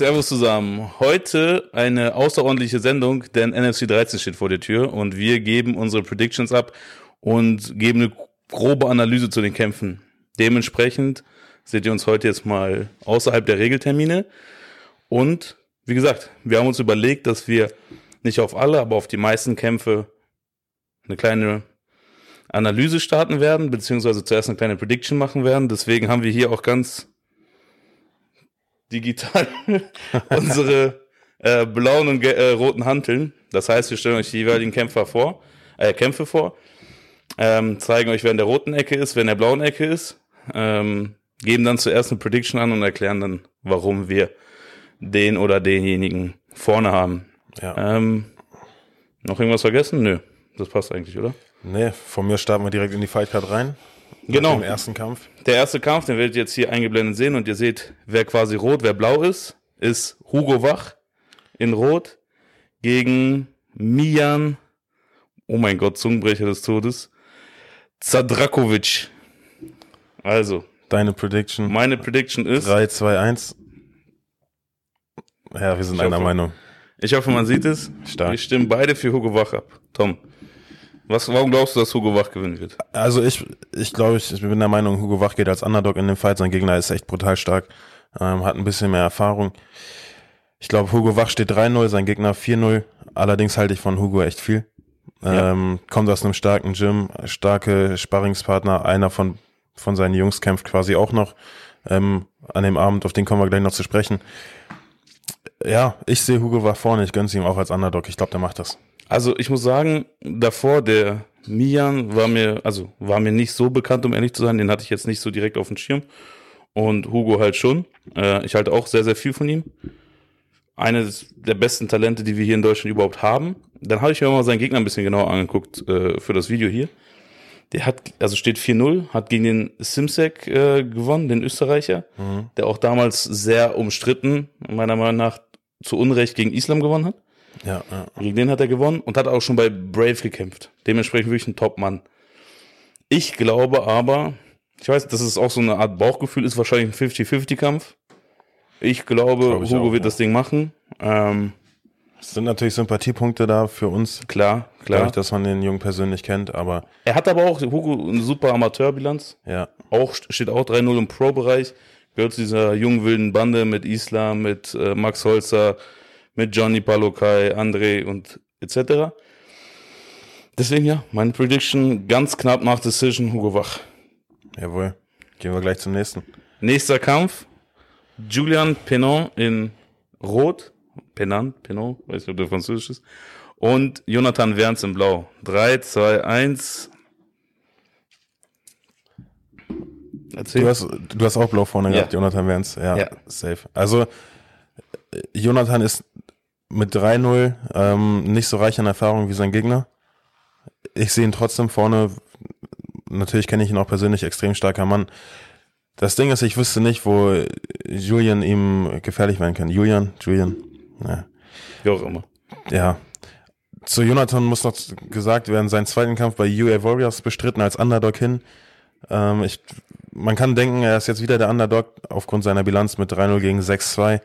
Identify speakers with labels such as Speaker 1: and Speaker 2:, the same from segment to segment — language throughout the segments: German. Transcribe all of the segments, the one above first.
Speaker 1: Servus zusammen. Heute eine außerordentliche Sendung, denn NFC 13 steht vor der Tür und wir geben unsere Predictions ab und geben eine grobe Analyse zu den Kämpfen. Dementsprechend seht ihr uns heute jetzt mal außerhalb der Regeltermine. Und wie gesagt, wir haben uns überlegt, dass wir nicht auf alle, aber auf die meisten Kämpfe eine kleine Analyse starten werden, beziehungsweise zuerst eine kleine Prediction machen werden. Deswegen haben wir hier auch ganz digital unsere äh, blauen und äh, roten Hanteln. Das heißt, wir stellen euch die jeweiligen Kämpfer vor, äh, Kämpfe vor, ähm, zeigen euch, wer in der roten Ecke ist, wer in der blauen Ecke ist, ähm, geben dann zuerst eine Prediction an und erklären dann, warum wir den oder denjenigen vorne haben.
Speaker 2: Ja.
Speaker 1: Ähm, noch irgendwas vergessen? Nö, das passt eigentlich, oder?
Speaker 2: Nee, von mir starten wir direkt in die Fightcard rein.
Speaker 1: Genau.
Speaker 2: Im ersten Kampf.
Speaker 1: Der erste Kampf, den werdet ihr jetzt hier eingeblendet sehen und ihr seht, wer quasi rot, wer blau ist, ist Hugo Wach in rot gegen Mijan, oh mein Gott, Zungenbrecher des Todes, Zadrakovic. Also,
Speaker 2: Deine Prediction.
Speaker 1: meine Prediction ist,
Speaker 2: 3, 2, 1. Ja, wir sind einer Meinung.
Speaker 1: ich hoffe, man sieht es.
Speaker 2: Stark.
Speaker 1: Wir stimmen beide für Hugo Wach ab. Tom, was, warum glaubst du, dass Hugo Wach gewinnen wird?
Speaker 2: Also ich, ich glaube, ich, ich bin der Meinung, Hugo Wach geht als Underdog in den Fight. Sein Gegner ist echt brutal stark, ähm, hat ein bisschen mehr Erfahrung. Ich glaube, Hugo Wach steht 3-0, sein Gegner 4-0. Allerdings halte ich von Hugo echt viel.
Speaker 1: Ja.
Speaker 2: Ähm, kommt aus einem starken Gym, starke Sparringspartner. Einer von, von seinen Jungs kämpft quasi auch noch ähm, an dem Abend, auf den kommen wir gleich noch zu sprechen. Ja, ich sehe Hugo Wach vorne, ich gönn's ihm auch als Underdog. Ich glaube, der macht das.
Speaker 1: Also ich muss sagen, davor der Mian war mir, also war mir nicht so bekannt, um ehrlich zu sein. Den hatte ich jetzt nicht so direkt auf dem Schirm. Und Hugo halt schon. Äh, ich halte auch sehr, sehr viel von ihm. Eines der besten Talente, die wir hier in Deutschland überhaupt haben. Dann habe ich mir mal seinen Gegner ein bisschen genauer angeguckt äh, für das Video hier. Der hat, also steht 4-0, hat gegen den Simsek äh, gewonnen, den Österreicher, der auch damals sehr umstritten, meiner Meinung nach zu Unrecht gegen Islam gewonnen hat.
Speaker 2: Ja, ja.
Speaker 1: Gegen den hat er gewonnen und hat auch schon bei Brave gekämpft. Dementsprechend wirklich ein Top-Mann. Ich glaube aber, ich weiß, dass es auch so eine Art Bauchgefühl ist, wahrscheinlich ein 50-50-Kampf. Ich glaube,
Speaker 2: Glaube ich
Speaker 1: Hugo
Speaker 2: auch,
Speaker 1: wird
Speaker 2: ja.
Speaker 1: das Ding machen. Ähm,
Speaker 2: Es sind natürlich Sympathiepunkte da für uns.
Speaker 1: klar, klar.
Speaker 2: Dadurch, dass man den Jungen persönlich kennt, aber
Speaker 1: Er hat aber auch, Hugo, eine super Amateurbilanz.
Speaker 2: ja,
Speaker 1: Auch, steht auch 3-0 im Pro-Bereich. Gehört zu dieser jungen wilden Bande mit Islam, mit äh, Max Holzer, mit Johnny Palokai, André und etc. Deswegen ja, meine Prediction ganz knapp nach Decision Hugo Wach.
Speaker 2: jawohl. Gehen wir gleich zum nächsten.
Speaker 1: Nächster Kampf. Julian Penon in Rot. Penant, Penon, weiß nicht, ob der französisch ist. Und Jonathan Werns in Blau. 3, 2, 1. Erzähl.
Speaker 2: Du hast, du hast auch blau vorne
Speaker 1: Ja.
Speaker 2: gehabt, Jonathan Werns. Ja,
Speaker 1: Ja.
Speaker 2: safe. Also, äh, Jonathan ist mit 3-0 ähm, nicht so reich an Erfahrung wie sein Gegner. Ich sehe ihn trotzdem vorne. Natürlich kenne ich ihn auch persönlich, extrem starker Mann. Das Ding ist, ich wüsste nicht, wo Julian ihm gefährlich werden kann. Julian, Julian. Ja.
Speaker 1: Wie auch immer.
Speaker 2: Ja. Zu Jonathan muss noch gesagt werden, seinen zweiten Kampf bei UA Warriors bestritten als Underdog hin. Ähm, ich, man kann denken, er ist jetzt wieder der Underdog aufgrund seiner Bilanz mit 3-0 gegen 6-2.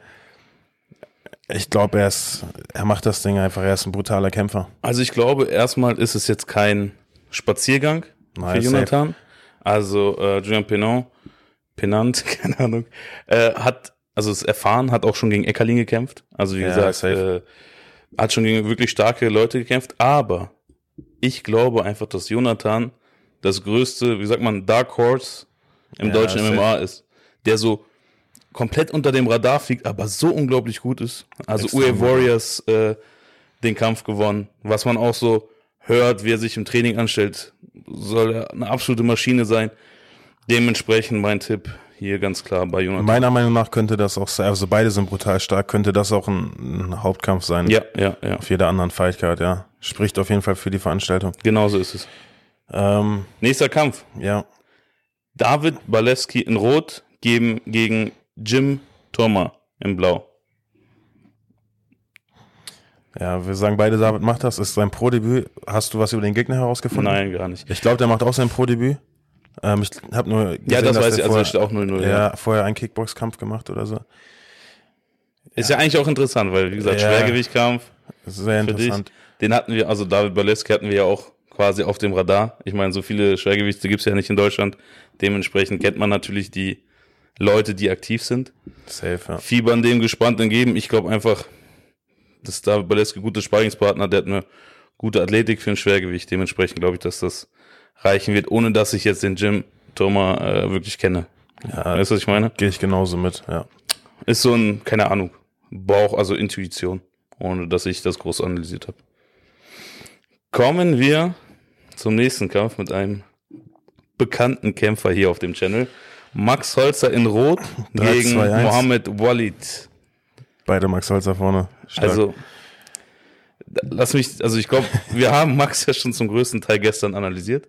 Speaker 2: Ich glaube, er ist, er macht das Ding einfach, er ist ein brutaler Kämpfer.
Speaker 1: Also ich glaube, erstmal ist es jetzt kein Spaziergang
Speaker 2: Nein,
Speaker 1: für Jonathan. Also äh, Julian Penant, Penant, keine Ahnung, äh, hat, also ist erfahren, hat auch schon gegen Eckerlin gekämpft. Also wie
Speaker 2: Ja,
Speaker 1: gesagt,
Speaker 2: safe.
Speaker 1: äh, hat schon gegen wirklich starke Leute gekämpft. Aber ich glaube einfach, dass Jonathan das größte, wie sagt man, Dark Horse im
Speaker 2: Ja,
Speaker 1: deutschen
Speaker 2: safe.
Speaker 1: MMA ist. Der so komplett unter dem Radar fliegt, aber so unglaublich gut ist. Also
Speaker 2: Extrem
Speaker 1: UE
Speaker 2: gut.
Speaker 1: Warriors äh, den Kampf gewonnen. Was man auch so hört, wie er sich im Training anstellt, soll er eine absolute Maschine sein. Dementsprechend mein Tipp hier ganz klar bei Jonathan.
Speaker 2: Meiner Meinung nach könnte das auch sein, also beide sind brutal stark, könnte das auch ein, ein Hauptkampf sein.
Speaker 1: ja, ja, ja.
Speaker 2: Auf jeder anderen Fightcard, ja. Spricht auf jeden Fall für die Veranstaltung.
Speaker 1: Genau so ist es.
Speaker 2: Ähm,
Speaker 1: Nächster Kampf.
Speaker 2: ja.
Speaker 1: David Balewski in Rot gegen, gegen Jim Thoma in Blau.
Speaker 2: Ja, wir sagen beide, David macht das. Ist sein Pro-Debüt. Hast du was über den Gegner herausgefunden?
Speaker 1: Nein, gar nicht.
Speaker 2: Ich glaube, der macht auch sein Pro-Debüt. Ähm, ich habe nur gesehen,
Speaker 1: Ja, das
Speaker 2: dass
Speaker 1: weiß ich, also
Speaker 2: vorher,
Speaker 1: es steht auch 0-0.
Speaker 2: ja,
Speaker 1: Ja.
Speaker 2: vorher einen Kickbox-Kampf gemacht oder so.
Speaker 1: Ist ja eigentlich auch interessant, weil, wie gesagt,
Speaker 2: Ja.
Speaker 1: Schwergewichtkampf,
Speaker 2: Sehr
Speaker 1: dich,
Speaker 2: interessant.
Speaker 1: den hatten wir, also David Baleski hatten wir ja auch quasi auf dem Radar. Ich meine, so viele Schwergewichte gibt's ja nicht in Deutschland. Dementsprechend kennt man natürlich die Leute, die aktiv sind.
Speaker 2: Safe, ja.
Speaker 1: Fiebern dem gespannt entgegen. Ich glaube einfach, dass David Baleski gute Sparringspartner, der hat eine gute Athletik für ein Schwergewicht. Dementsprechend glaube ich, dass das reichen wird, ohne dass ich jetzt den Jim Thomas äh, wirklich kenne.
Speaker 2: Ja,
Speaker 1: Weißt du, was ich meine?
Speaker 2: gehe ich genauso mit, ja.
Speaker 1: Ist so ein, keine Ahnung, Bauch, also Intuition, ohne dass ich das groß analysiert habe. Kommen wir zum nächsten Kampf mit einem bekannten Kämpfer hier auf dem Channel. Max Holzer in Rot
Speaker 2: 3,
Speaker 1: gegen
Speaker 2: 2, 1.
Speaker 1: Mohammed Walid.
Speaker 2: Beide Max Holzer vorne. Stark.
Speaker 1: Also, lass mich, also ich glaube, wir haben Max ja schon zum größten Teil gestern analysiert.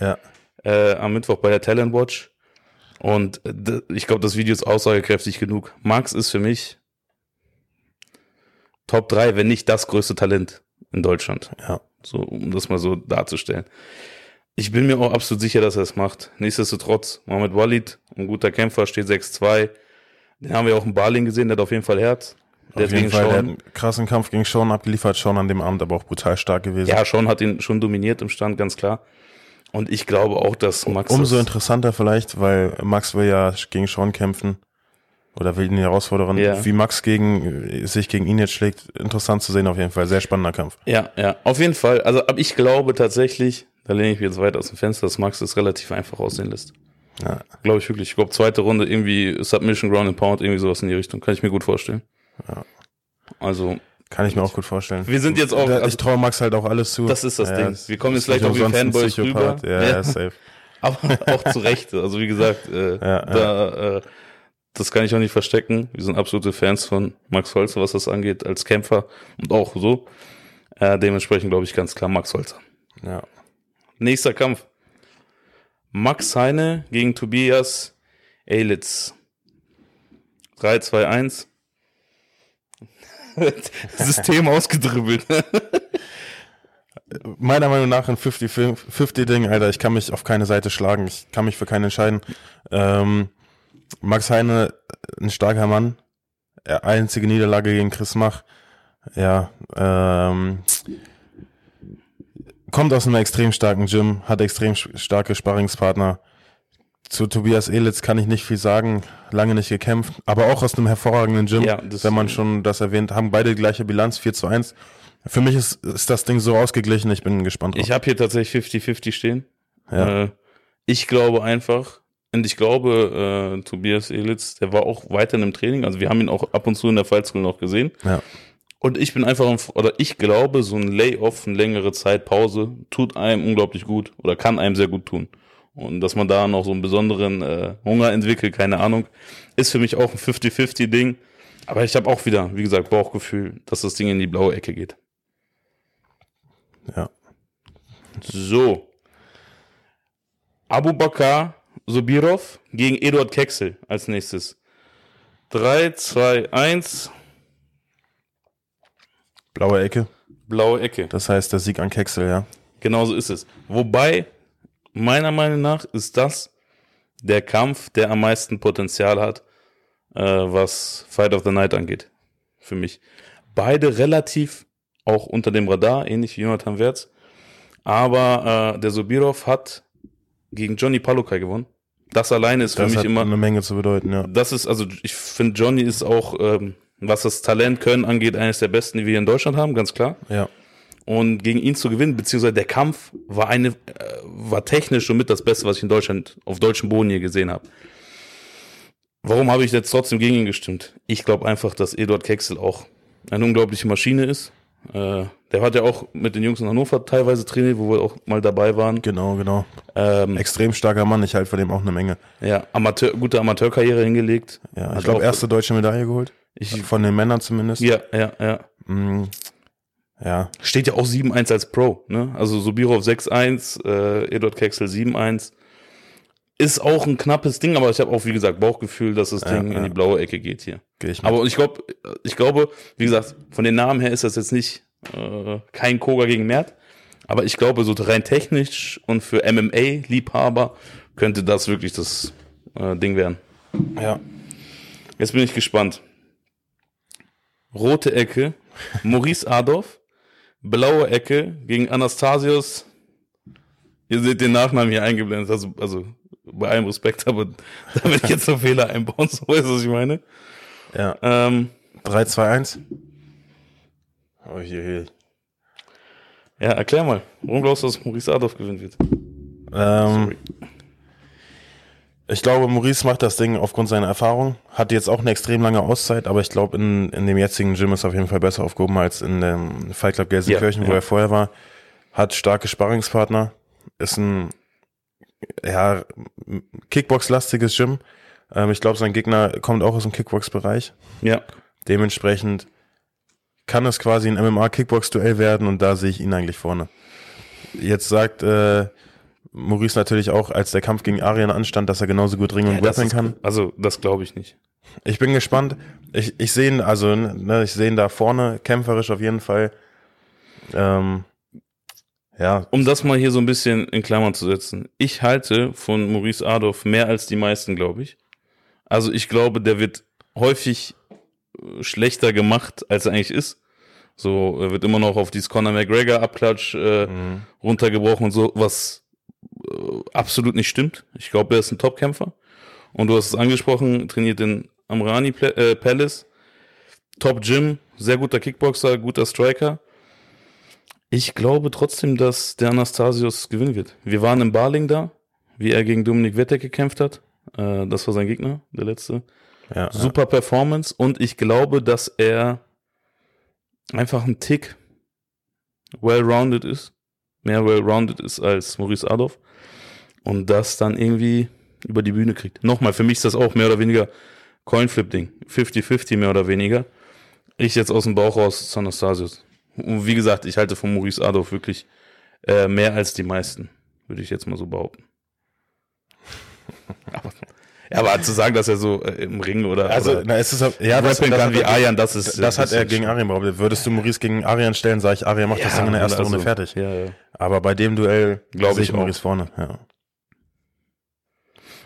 Speaker 2: ja.
Speaker 1: äh, am Mittwoch bei der Talent Watch. Und äh, ich glaube, das Video ist aussagekräftig genug. Max ist für mich Top 3, wenn nicht das größte Talent in Deutschland.
Speaker 2: Ja.
Speaker 1: So, um das mal so darzustellen. Ich bin mir auch absolut sicher, dass er es macht. Nichtsdestotrotz, Mohamed Walid, ein guter Kämpfer, steht 6-2. Den haben wir auch in Berlin gesehen, der hat auf jeden Fall Herz. Der
Speaker 2: Auf jeden Fall, der hat
Speaker 1: Sean,
Speaker 2: einen krassen Kampf gegen Sean abgeliefert, Sean an dem Abend aber auch brutal stark gewesen.
Speaker 1: ja, Sean hat ihn schon dominiert im Stand, ganz klar. Und ich glaube auch, dass Max
Speaker 2: Umso interessanter vielleicht, weil Max will ja gegen Sean kämpfen oder will ihn herausfordern.
Speaker 1: Ja.
Speaker 2: Wie Max gegen, sich gegen ihn jetzt schlägt, interessant zu sehen auf jeden Fall. Sehr spannender Kampf.
Speaker 1: Ja, ja, auf jeden Fall. Also, aber ich glaube tatsächlich, da lehne ich mich jetzt weit aus dem Fenster, dass Max das relativ einfach aussehen lässt.
Speaker 2: Ja.
Speaker 1: Glaube ich wirklich. Ich glaube, zweite Runde irgendwie Submission, Ground and Pound, irgendwie sowas in die Richtung. Kann ich mir gut vorstellen.
Speaker 2: Ja.
Speaker 1: Also,
Speaker 2: Kann ich mir auch gut vorstellen.
Speaker 1: wir sind jetzt auch, also,
Speaker 2: ich traue Max halt auch alles zu.
Speaker 1: das ist das
Speaker 2: Ja,
Speaker 1: Ding.
Speaker 2: es
Speaker 1: Wir kommen jetzt
Speaker 2: nicht
Speaker 1: auch wie Fanboys rüber.
Speaker 2: Ja, ja, safe.
Speaker 1: aber auch zu Recht. Also, wie gesagt, äh,
Speaker 2: Ja,
Speaker 1: da, äh, das kann ich auch nicht verstecken. Wir sind absolute Fans von Max Holzer, was das angeht, als Kämpfer und auch so. Äh, dementsprechend glaube ich ganz klar Max Holzer.
Speaker 2: Ja.
Speaker 1: Nächster Kampf. Max Heine gegen Tobias Eilitz. 3, 2, 1. System ausgedribbelt.
Speaker 2: Meiner Meinung nach ein 50-50-Ding, Alter. Ich kann mich auf keine Seite schlagen. Ich kann mich für keinen entscheiden. Ähm, Max Heine, ein starker Mann. Äh, Einzige Niederlage gegen Chris Mach. Ja, ähm, kommt aus einem extrem starken Gym, hat extrem starke Sparringspartner. Zu Tobias Elitz kann ich nicht viel sagen, lange nicht gekämpft, aber auch aus einem hervorragenden Gym,
Speaker 1: Ja,
Speaker 2: wenn man schon das erwähnt, haben beide gleiche Bilanz, 4 zu 1. Für mich ist, ist das Ding so ausgeglichen, ich bin gespannt drauf.
Speaker 1: Ich habe hier tatsächlich 50-50 stehen.
Speaker 2: Ja.
Speaker 1: Äh, ich glaube einfach, und ich glaube, äh, Tobias Elitz, der war auch weiterhin im Training. Also wir haben ihn auch ab und zu in der School noch gesehen.
Speaker 2: ja.
Speaker 1: Und ich bin einfach, im- oder ich glaube, so ein Layoff, eine längere Zeit Pause, tut einem unglaublich gut oder kann einem sehr gut tun. Und dass man da noch so einen besonderen äh, Hunger entwickelt, keine Ahnung, ist für mich auch ein 50-50-Ding. Aber ich habe auch wieder, wie gesagt, Bauchgefühl, dass das Ding in die blaue Ecke geht.
Speaker 2: Ja.
Speaker 1: So. Abu Bakar Sobirov gegen Eduard Kexel als nächstes. 3, 2, 1,
Speaker 2: Blaue Ecke.
Speaker 1: blaue Ecke.
Speaker 2: Das heißt, der Sieg an Kexel, ja.
Speaker 1: Genauso ist es. Wobei, meiner Meinung nach, ist das der Kampf, der am meisten Potenzial hat, äh, was Fight of the Night angeht. Für mich. Beide relativ auch unter dem Radar, ähnlich wie Jonathan Wertz. Aber äh, der Sobirov hat gegen Johnny Palukai gewonnen. Das alleine ist für
Speaker 2: Das
Speaker 1: mich
Speaker 2: hat
Speaker 1: immer
Speaker 2: eine Menge zu bedeuten, ja.
Speaker 1: das ist, also ich finde, Johnny ist auch, ähm, was das Talent können angeht, eines der besten, die wir hier in Deutschland haben, ganz klar.
Speaker 2: Ja.
Speaker 1: Und gegen ihn zu gewinnen, beziehungsweise der Kampf war eine, äh, war technisch somit das Beste, was ich in Deutschland, auf deutschem Boden hier gesehen habe. Warum habe ich jetzt trotzdem gegen ihn gestimmt? Ich glaube einfach, dass Eduard Kexel auch eine unglaubliche Maschine ist. Äh, der hat ja auch mit den Jungs in Hannover teilweise trainiert, wo wir auch mal dabei waren.
Speaker 2: Genau, genau.
Speaker 1: Ähm,
Speaker 2: Extrem starker Mann, ich halte von dem auch eine Menge.
Speaker 1: ja, Amateur, gute Amateurkarriere hingelegt.
Speaker 2: Ja, ich glaube,
Speaker 1: auch-
Speaker 2: erste deutsche Medaille geholt.
Speaker 1: Ich,
Speaker 2: Von den Männern zumindest.
Speaker 1: ja, ja, ja.
Speaker 2: Mm, ja,
Speaker 1: Steht ja auch 7-1 als Pro, ne? Also Sobirov 6-1, äh, Eduard Kexel 7-1. Ist auch ein knappes Ding, aber ich habe auch, wie gesagt, Bauchgefühl, dass das
Speaker 2: Ja,
Speaker 1: Ding
Speaker 2: ja.
Speaker 1: in die blaue Ecke geht hier.
Speaker 2: gehe ich mit.
Speaker 1: Aber ich glaube, ich glaube, wie gesagt, von den Namen her ist das jetzt nicht äh, kein Koga gegen Mert. Aber ich glaube, so rein technisch und für MMA-Liebhaber könnte das wirklich das äh, Ding werden.
Speaker 2: ja.
Speaker 1: Jetzt bin ich gespannt. Rote Ecke, Maurice Adolf, blaue Ecke gegen Anastasios. Ihr seht den Nachnamen hier eingeblendet, also, also bei allem Respekt, aber da will ich jetzt noch Fehler einbauen, so ist was ich meine.
Speaker 2: Ja.
Speaker 1: Ähm,
Speaker 2: 3, 2, 1. Oh je, je.
Speaker 1: ja, erklär mal, warum glaubst du, dass Maurice Adolf gewinnen wird?
Speaker 2: Ähm,
Speaker 1: Sorry.
Speaker 2: Ich glaube, Maurice macht das Ding aufgrund seiner Erfahrung. Hat jetzt auch eine extrem lange Auszeit, aber ich glaube, in, in dem jetzigen Gym ist er auf jeden Fall besser aufgehoben als in dem Fight Club Gelsenkirchen,
Speaker 1: Ja,
Speaker 2: wo
Speaker 1: ja.
Speaker 2: er vorher war. Hat starke Sparringspartner. Ist ein ja, Kickbox-lastiges Gym. Ähm, ich glaube, sein Gegner kommt auch aus dem Kickbox-Bereich.
Speaker 1: Ja,
Speaker 2: Dementsprechend kann es quasi ein MMA-Kickbox-Duell werden und da sehe ich ihn eigentlich vorne. Jetzt sagt äh, Maurice natürlich auch, als der Kampf gegen Arian anstand, dass er genauso gut ringen und
Speaker 1: ja das
Speaker 2: grappeln
Speaker 1: ist,
Speaker 2: kann.
Speaker 1: also das glaube ich nicht.
Speaker 2: Ich bin gespannt. Ich, ich sehe ihn, also ne, ich sehe ihn da vorne, kämpferisch auf jeden Fall. Ähm, ja,
Speaker 1: Um das mal hier so ein bisschen in Klammern zu setzen. Ich halte von Maurice Adolf mehr als die meisten, glaube ich. Also ich glaube, der wird häufig äh, schlechter gemacht, als er eigentlich ist. So, er wird immer noch auf dieses Conor McGregor Abklatsch äh,
Speaker 2: Mhm.
Speaker 1: runtergebrochen und so, was absolut nicht stimmt. Ich glaube, er ist ein Topkämpfer. Und du hast es angesprochen, trainiert in Amrani äh, Palace. Top Gym, sehr guter Kickboxer, guter Striker. Ich glaube trotzdem, dass der Anastasios gewinnen wird. Wir waren in Barling da, wie er gegen Dominik Wettek gekämpft hat. Äh, das war sein Gegner, der letzte.
Speaker 2: ja,
Speaker 1: Super Performance und ich glaube, dass er einfach ein Tick well-rounded ist. Mehr well-rounded ist als Maurice Adolf. Und das dann irgendwie über die Bühne kriegt. Nochmal, für mich ist das auch mehr oder weniger Coinflip-Ding. 50-50 mehr oder weniger. Ich jetzt aus dem Bauch raus Anastasios. Und wie gesagt, ich halte von Maurice Adolf wirklich äh, mehr als die meisten. Würde ich jetzt mal so behaupten. aber, aber zu sagen, dass er so äh, im Ring oder,
Speaker 2: Also,
Speaker 1: oder
Speaker 2: na, es ist, ja, das, das,
Speaker 1: kann
Speaker 2: hat
Speaker 1: wie
Speaker 2: er-
Speaker 1: Arjan, das ist.
Speaker 2: das hat
Speaker 1: ist
Speaker 2: er
Speaker 1: jetzt
Speaker 2: gegen Arian behauptet. Würdest du Maurice gegen Arian stellen, sage ich, Arian macht das Ding in der ersten
Speaker 1: also,
Speaker 2: Runde fertig.
Speaker 1: Ja, ja.
Speaker 2: Aber bei dem Duell
Speaker 1: Glaub
Speaker 2: sehe
Speaker 1: ich
Speaker 2: ich. Maurice vorne. Ja.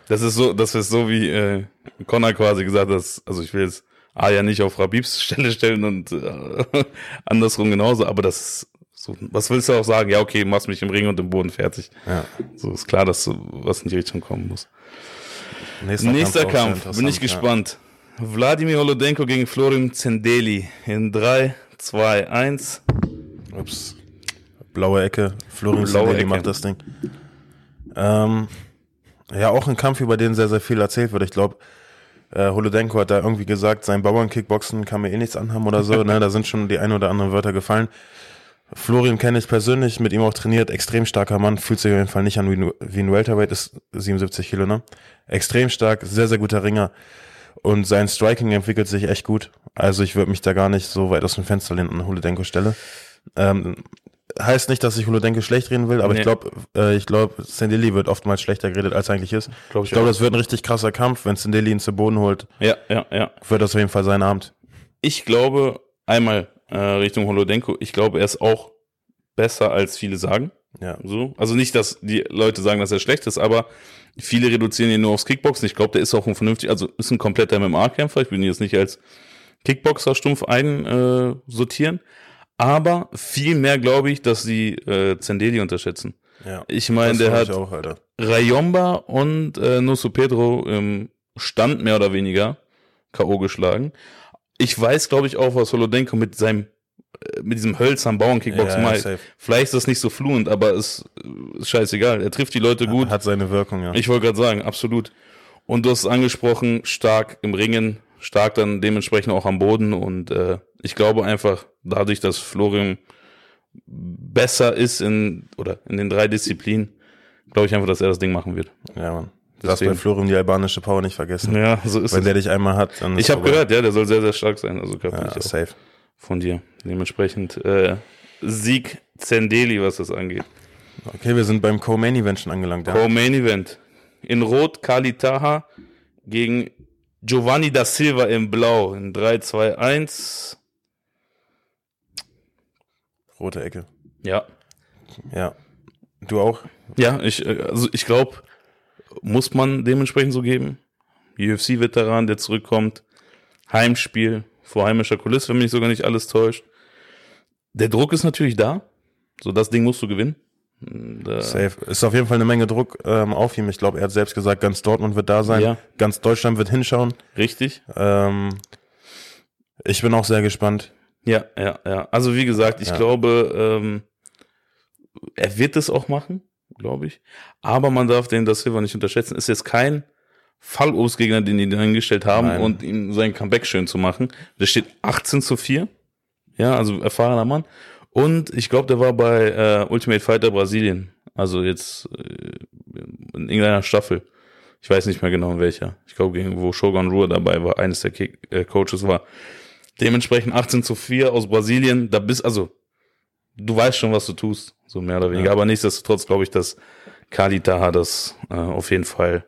Speaker 1: Das ist so, das ist so wie äh, Connor quasi gesagt hat, also ich will jetzt Arya nicht auf Rabibs Stelle stellen und äh, andersrum genauso, aber das ist so, was willst du auch sagen? Ja, okay, machst mich im Ring und im Boden fertig.
Speaker 2: Ja.
Speaker 1: So ist klar, dass so was in die Richtung kommen muss.
Speaker 2: Nächster,
Speaker 1: Nächster
Speaker 2: sehr
Speaker 1: Kampf, bin ich gespannt. Wladimir Holodenko gegen Florin Zendeli in 3, 2, 1.
Speaker 2: Ja. Ups. Blaue Ecke. Florian
Speaker 1: Blaue
Speaker 2: Blaue
Speaker 1: Ecke.
Speaker 2: macht das Ding. Ähm, ja, auch ein Kampf, über den sehr, sehr viel erzählt wird. Ich glaube, äh, Holodenko hat da irgendwie gesagt, sein Bauernkickboxen kann mir eh nichts anhaben oder so. ne, da sind schon die ein oder anderen Wörter gefallen. Florian kenne ich persönlich, mit ihm auch trainiert, extrem starker Mann, fühlt sich auf jeden Fall nicht an wie ein, wie ein Welterweight, ist 77 Kilo, ne? Extrem stark, sehr, sehr guter Ringer. Und sein Striking entwickelt sich echt gut. Also ich würde mich da gar nicht so weit aus dem Fenster lehnen an Holodenko Stelle. Ähm, heißt nicht, dass ich Holodenko schlecht reden will, aber
Speaker 1: Nee.
Speaker 2: ich glaube, äh, ich glaube, Sendeli wird oftmals schlechter geredet, als er eigentlich ist.
Speaker 1: Glaub ich
Speaker 2: ich glaube, das wird ein richtig krasser Kampf. Wenn Sendeli ihn zu Boden holt,
Speaker 1: Ja, ja, ja.
Speaker 2: wird das auf jeden Fall sein Abend.
Speaker 1: Ich glaube, einmal äh, Richtung Holodenko, ich glaube, er ist auch besser, als viele sagen.
Speaker 2: Ja.
Speaker 1: So. Also nicht, dass die Leute sagen, dass er schlecht ist, aber viele reduzieren ihn nur aufs Kickboxen. Ich glaube, der ist auch ein vernünftig, also ist ein kompletter MMA-Kämpfer. Ich will ihn jetzt nicht als Kickboxer stumpf einsortieren. Äh, aber viel mehr glaube ich, dass sie äh, Zendeli unterschätzen.
Speaker 2: Ja.
Speaker 1: Ich meine, der hat
Speaker 2: auch, Alter.
Speaker 1: Rayomba und äh, Nusu Pedro im Stand mehr oder weniger K.O. geschlagen. Ich weiß, glaube ich, auch, was Holodenko mit seinem äh, mit diesem hölzernen Bauernkickboxen
Speaker 2: Ja, ja.
Speaker 1: Vielleicht ist das nicht so fluent, aber es äh, ist scheißegal. Er trifft die Leute gut.
Speaker 2: Hat seine Wirkung, ja.
Speaker 1: Ich wollte gerade sagen, absolut. Und du hast es angesprochen, stark im Ringen, stark dann dementsprechend auch am Boden. Und äh, ich glaube einfach, dadurch, dass Florian besser ist in oder in den drei Disziplinen, glaube ich einfach, dass er das Ding machen wird.
Speaker 2: ja, Mann. Lass
Speaker 1: Deswegen.
Speaker 2: bei Florian die albanische Power nicht vergessen.
Speaker 1: Ja, so ist
Speaker 2: Wenn
Speaker 1: es.
Speaker 2: der dich einmal hat, dann ist
Speaker 1: Ich habe gehört, ja, der soll sehr, sehr stark sein. Also
Speaker 2: Ja,
Speaker 1: körperlich auch
Speaker 2: safe.
Speaker 1: von dir. Dementsprechend äh, Sieg Zendeli, was das angeht.
Speaker 2: Okay, wir sind beim Co-Main-Event schon angelangt. Ja.
Speaker 1: Co-Main Event. In Rot Kali Taha gegen Giovanni da Silva in Blau. In 3, 2, 1.
Speaker 2: Rote Ecke.
Speaker 1: Ja.
Speaker 2: Ja. Du auch?
Speaker 1: Ja, ich, äh, also ich glaube, muss man dementsprechend so geben. UFC-Veteran, der zurückkommt. Heimspiel, vor heimischer Kulisse, wenn mich sogar nicht alles täuscht. Der Druck ist natürlich da. So, das Ding musst du gewinnen. Da,
Speaker 2: Safe. Ist auf jeden Fall eine Menge Druck ähm, auf ihm. Ich glaube, er hat selbst gesagt, ganz Dortmund wird da sein.
Speaker 1: Ja.
Speaker 2: Ganz Deutschland wird hinschauen.
Speaker 1: richtig.
Speaker 2: Ähm, ich bin auch sehr gespannt.
Speaker 1: Ja, ja, ja. Also wie gesagt, ich
Speaker 2: Ja.
Speaker 1: glaube, ähm, er wird es auch machen, glaube ich. Aber man darf den das Silver nicht unterschätzen. Ist jetzt kein Fallobstgegner, den die hingestellt haben
Speaker 2: Nein.
Speaker 1: und ihm sein Comeback schön zu machen. Der steht 18 zu 4. Ja, also erfahrener Mann. Und ich glaube, der war bei äh, Ultimate Fighter Brasilien. Also jetzt äh, in irgendeiner Staffel. Ich weiß nicht mehr genau in welcher. Ich glaube, gegen wo Shogun Rua dabei war, eines der Kick äh, Coaches war. Dementsprechend 18 zu 4 aus Brasilien. Da bist, also, du weißt schon, was du tust. So mehr oder weniger.
Speaker 2: Ja.
Speaker 1: Aber nichtsdestotrotz glaube ich, dass Kali Taha das äh, auf jeden Fall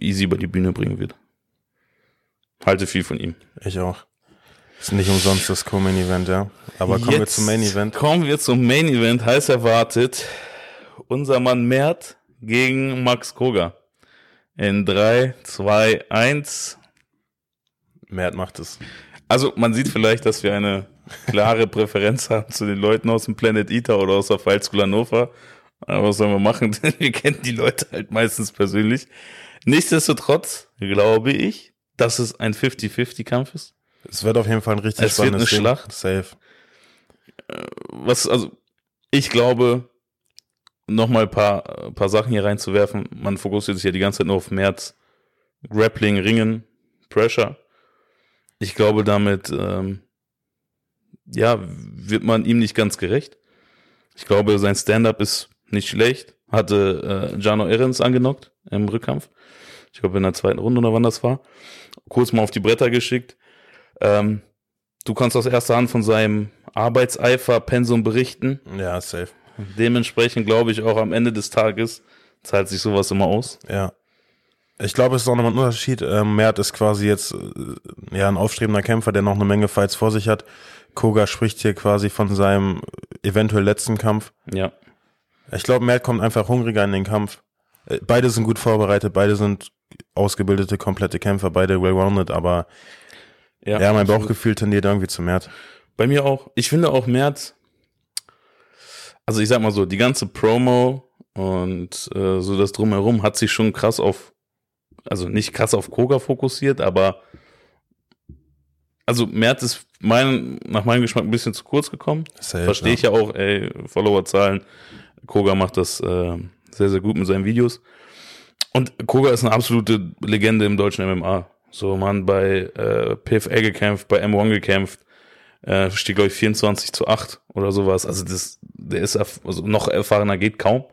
Speaker 1: easy über die Bühne bringen wird. Halte viel von ihm.
Speaker 2: Ich auch. Ist nicht umsonst das Co-Main Event, ja. Aber kommen wir
Speaker 1: Jetzt
Speaker 2: zum Main Event.
Speaker 1: Kommen wir zum Main Event, heiß erwartet. Unser Mann Mert gegen Max Koga. In 3, 2, 1.
Speaker 2: Mert macht es.
Speaker 1: Also man sieht vielleicht, dass wir eine klare Präferenz haben zu den Leuten aus dem Planet Eater oder aus der School Hannover. Aber was sollen wir machen? Denn wir kennen die Leute halt meistens persönlich. Nichtsdestotrotz glaube ich, dass es ein 50-50-Kampf ist.
Speaker 2: Es wird auf jeden Fall ein richtig
Speaker 1: Es wird
Speaker 2: spannendes
Speaker 1: eine
Speaker 2: Ding.
Speaker 1: Schlacht.
Speaker 2: Safe.
Speaker 1: was, also, ich glaube, noch mal ein paar, ein paar Sachen hier reinzuwerfen. Man fokussiert sich ja die ganze Zeit nur auf März, Grappling, Ringen, Pressure. Ich glaube, damit, ähm, ja, wird man ihm nicht ganz gerecht. Ich glaube, sein Stand-up ist nicht schlecht. Hatte äh, Jano Ehrens angenockt im Rückkampf. Ich glaube, in der zweiten Runde oder wann das war. Kurz mal auf die Bretter geschickt. Ähm, du kannst aus erster Hand von seinem Arbeitseifer, Pensum berichten.
Speaker 2: Ja, safe.
Speaker 1: Dementsprechend glaube ich auch am Ende des Tages zahlt sich sowas immer aus.
Speaker 2: Ja. Ich glaube, es ist auch nochmal ein Unterschied. Ähm, Mert ist quasi jetzt äh, ja ein aufstrebender Kämpfer, der noch eine Menge Fights vor sich hat. Koga spricht hier quasi von seinem eventuell letzten Kampf.
Speaker 1: Ja.
Speaker 2: Ich glaube, Mert kommt einfach hungriger in den Kampf. Äh, Beide sind gut vorbereitet, beide sind ausgebildete, komplette Kämpfer, beide well-rounded, aber ja, mein
Speaker 1: absolut.
Speaker 2: Bauchgefühl tendiert irgendwie zu Mert.
Speaker 1: Bei mir auch. Ich finde auch Merz, also ich sag mal so, die ganze Promo und äh, so das drumherum hat sich schon krass auf, also nicht krass auf Koga fokussiert, aber also Merz ist mein, nach meinem Geschmack ein bisschen zu kurz gekommen. Verstehe ich ja auch, ey, Followerzahlen. Koga macht das äh, sehr, sehr gut mit seinen Videos. Und Koga ist eine absolute Legende im deutschen MMA. So, man bei äh, PFL gekämpft, bei M1 gekämpft, äh, steht, glaube ich, 24 zu 8 oder sowas. Also das, der ist also noch erfahrener geht kaum.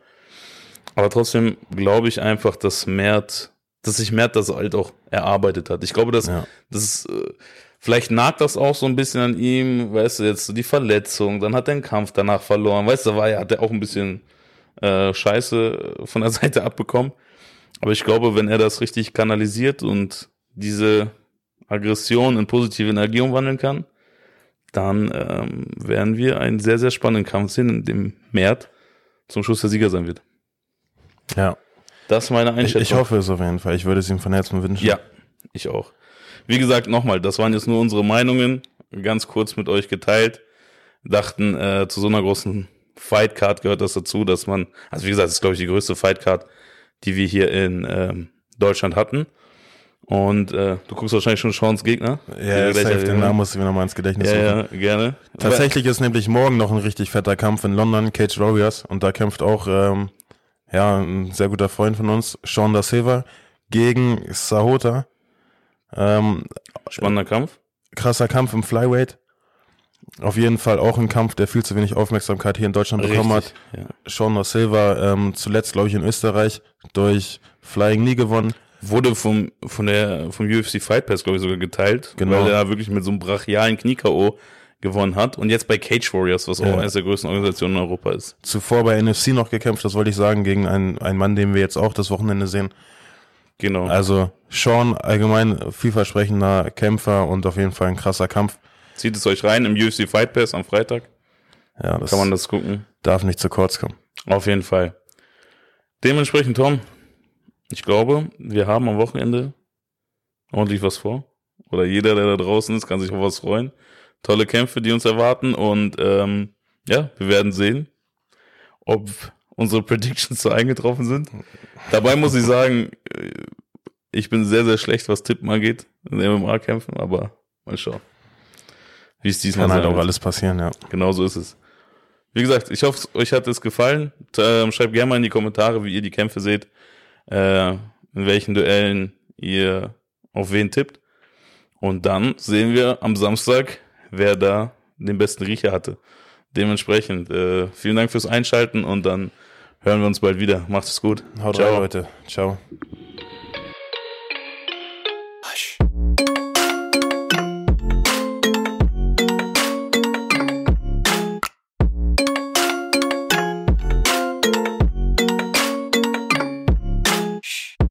Speaker 1: Aber trotzdem glaube ich einfach, dass Mert, dass sich Mert das halt auch erarbeitet hat. Ich glaube, dass
Speaker 2: Ja.
Speaker 1: das ist, äh, vielleicht nagt das auch so ein bisschen an ihm, weißt du, jetzt so die Verletzung, dann hat er den Kampf danach verloren, weißt du, war ja, hat er auch ein bisschen äh, Scheiße von der Seite abbekommen. Aber ich glaube, wenn er das richtig kanalisiert und diese Aggression in positive Energie umwandeln kann, dann ähm, werden wir einen sehr, sehr spannenden Kampf sehen, in dem Mert zum Schluss der Sieger sein wird.
Speaker 2: Ja.
Speaker 1: Das ist meine
Speaker 2: Ich,
Speaker 1: Einschätzung.
Speaker 2: ich hoffe es auf jeden Fall. Ich würde es ihm von Herzen wünschen.
Speaker 1: Ja, ich auch. Wie gesagt, nochmal, das waren jetzt nur unsere Meinungen, ganz kurz mit euch geteilt. Dachten, äh, zu so einer großen Fightcard gehört das dazu, dass man, also wie gesagt, das ist, glaube ich, die größte Fightcard, die wir hier in ähm, Deutschland hatten. Und äh, du guckst wahrscheinlich schon Sean's Gegner.
Speaker 2: Ja, safe, den Namen musst du mir nochmal ins Gedächtnis
Speaker 1: Ja,
Speaker 2: rufen.
Speaker 1: ja, gerne.
Speaker 2: Tatsächlich ist nämlich morgen noch ein richtig fetter Kampf in London, Cage Warriors, und da kämpft auch ähm, ja ein sehr guter Freund von uns, Sean da Silva, gegen Sahota. Ähm,
Speaker 1: Spannender Kampf.
Speaker 2: krasser Kampf im Flyweight. Auf jeden Fall auch ein Kampf, der viel zu wenig Aufmerksamkeit hier in Deutschland bekommen hat.
Speaker 1: Ja.
Speaker 2: Sean da Silva ähm, zuletzt, glaube ich, in Österreich durch Flying Knee gewonnen.
Speaker 1: Wurde vom, von der, vom UFC Fight Pass, glaube ich, sogar geteilt.
Speaker 2: Genau.
Speaker 1: Weil er wirklich mit so einem brachialen Knie-K.O. gewonnen hat. Und jetzt bei Cage Warriors, was auch
Speaker 2: Ja.
Speaker 1: eines der größten Organisationen in Europa ist.
Speaker 2: Zuvor bei NFC noch gekämpft, das wollte ich sagen, gegen einen, einen Mann, den wir jetzt auch das Wochenende sehen.
Speaker 1: Genau.
Speaker 2: Also Sean, allgemein vielversprechender Kämpfer und auf jeden Fall ein krasser Kampf.
Speaker 1: Zieht es euch rein im UFC Fight Pass am Freitag.
Speaker 2: Ja, das
Speaker 1: Kann man das gucken.
Speaker 2: darf nicht zu kurz kommen.
Speaker 1: Auf jeden Fall. Dementsprechend, Tom, ich glaube, wir haben am Wochenende ordentlich was vor. oder jeder, der da draußen ist, kann sich auf was freuen. Tolle Kämpfe, die uns erwarten und ähm, ja, wir werden sehen, ob unsere Predictions so eingetroffen sind. Dabei muss ich sagen, äh, ich bin sehr, sehr schlecht, was Tippen angeht in MMA-Kämpfen, aber mal schauen. Wie es diesmal
Speaker 2: Kann halt auch
Speaker 1: wird.
Speaker 2: alles passieren, ja.
Speaker 1: Genau so ist es. Wie gesagt, ich hoffe, euch hat es gefallen. Ähm, schreibt gerne mal in die Kommentare, wie ihr die Kämpfe seht, äh, in welchen Duellen ihr auf wen tippt. Und dann sehen wir am Samstag, wer da den besten Riecher hatte. Dementsprechend, äh, vielen Dank fürs Einschalten und dann hören wir uns bald wieder. Macht es gut.
Speaker 2: Haut
Speaker 1: Ciao.
Speaker 2: rein, Leute. Ciao.